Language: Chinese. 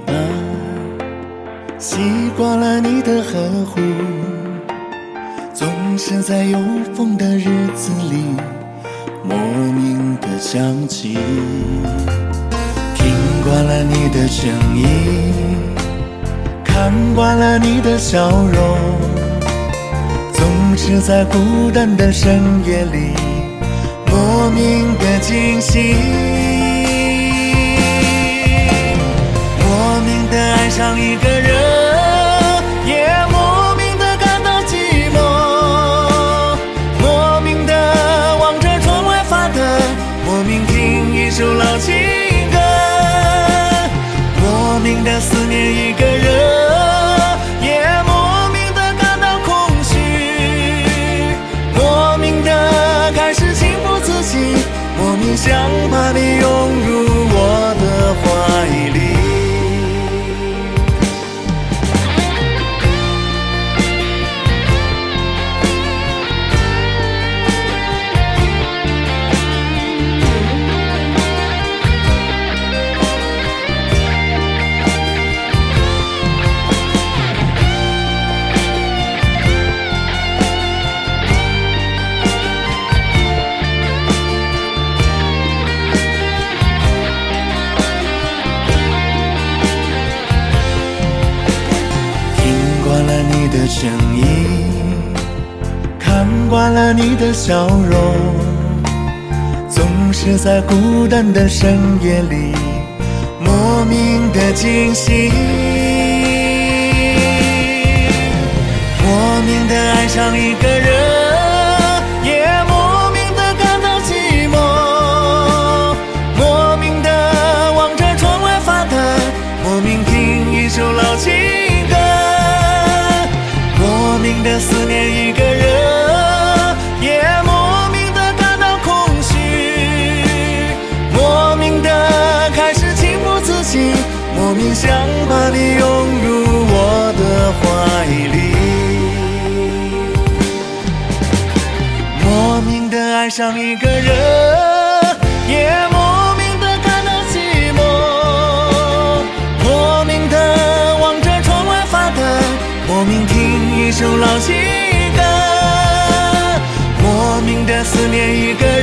吧，习惯了你的呵护，总是在有风的日子里莫名的想起。听惯了你的声音，看惯了你的笑容，总是在孤单的深夜里莫名的惊喜。就老去的声音，看惯了你的笑容，总是在孤单的深夜里莫名的惊喜，莫名的爱上一个人。思念一个人，也莫名的感到空虚，莫名的开始情不自禁，莫名想把你拥入我的怀里，莫名的爱上一个人，莫名听。一首老情歌，莫名的思念一个。